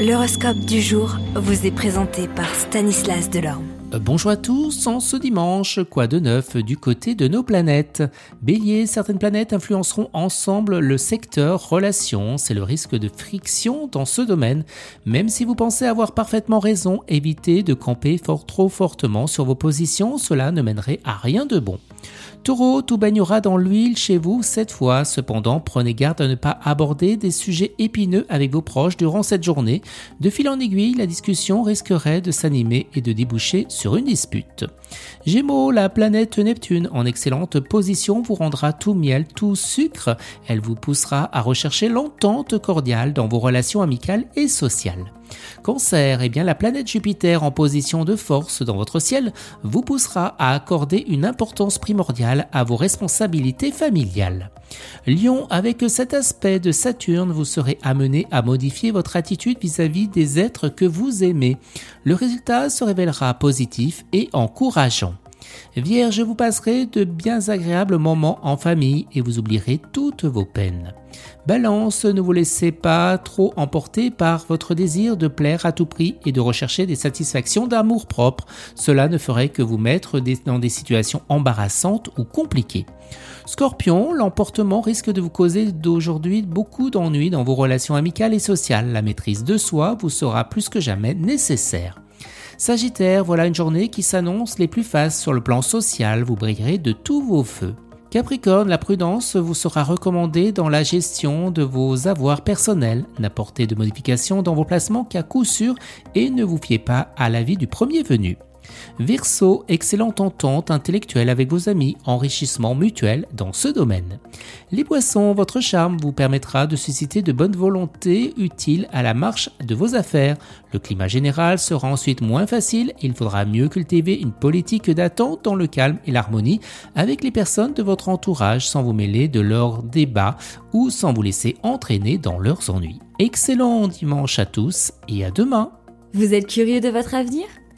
L'horoscope du jour vous est présenté par Stanislas Delorme. Euh, bonjour à tous, en ce dimanche, quoi de neuf du côté de nos planètes? Bélier, certaines planètes influenceront ensemble le secteur relations, c'est le risque de friction dans ce domaine. Même si vous pensez avoir parfaitement raison, évitez de camper fort trop fortement sur vos positions, cela ne mènerait à rien de bon. Taureau, tout baignera dans l'huile chez vous cette fois. Cependant, prenez garde à ne pas aborder des sujets épineux avec vos proches durant cette journée. De fil en aiguille, la discussion risquerait de s'animer et de déboucher sur une dispute. Gémeaux, la planète Neptune en excellente position vous rendra tout miel, tout sucre. Elle vous poussera à rechercher l'entente cordiale dans vos relations amicales et sociales. Cancer, eh bien la planète Jupiter en position de force dans votre ciel vous poussera à accorder une importance primordiale à vos responsabilités familiales. Lion, avec cet aspect de Saturne, vous serez amené à modifier votre attitude vis-à-vis -vis des êtres que vous aimez. Le résultat se révélera positif et encourageant. Vierge, vous passerez de bien agréables moments en famille et vous oublierez toutes vos peines. Balance, ne vous laissez pas trop emporter par votre désir de plaire à tout prix et de rechercher des satisfactions d'amour propre. Cela ne ferait que vous mettre dans des situations embarrassantes ou compliquées. Scorpion, l'emportement risque de vous causer d'aujourd'hui beaucoup d'ennuis dans vos relations amicales et sociales. La maîtrise de soi vous sera plus que jamais nécessaire. Sagittaire, voilà une journée qui s'annonce les plus fastes sur le plan social, vous brillerez de tous vos feux. Capricorne, la prudence vous sera recommandée dans la gestion de vos avoirs personnels. N'apportez de modifications dans vos placements qu'à coup sûr et ne vous fiez pas à l'avis du premier venu. Verseau, excellente entente intellectuelle avec vos amis, enrichissement mutuel dans ce domaine. Les poissons, votre charme vous permettra de susciter de bonnes volontés utiles à la marche de vos affaires. Le climat général sera ensuite moins facile et il faudra mieux cultiver une politique d'attente dans le calme et l'harmonie avec les personnes de votre entourage sans vous mêler de leurs débats ou sans vous laisser entraîner dans leurs ennuis. Excellent dimanche à tous et à demain. Vous êtes curieux de votre avenir?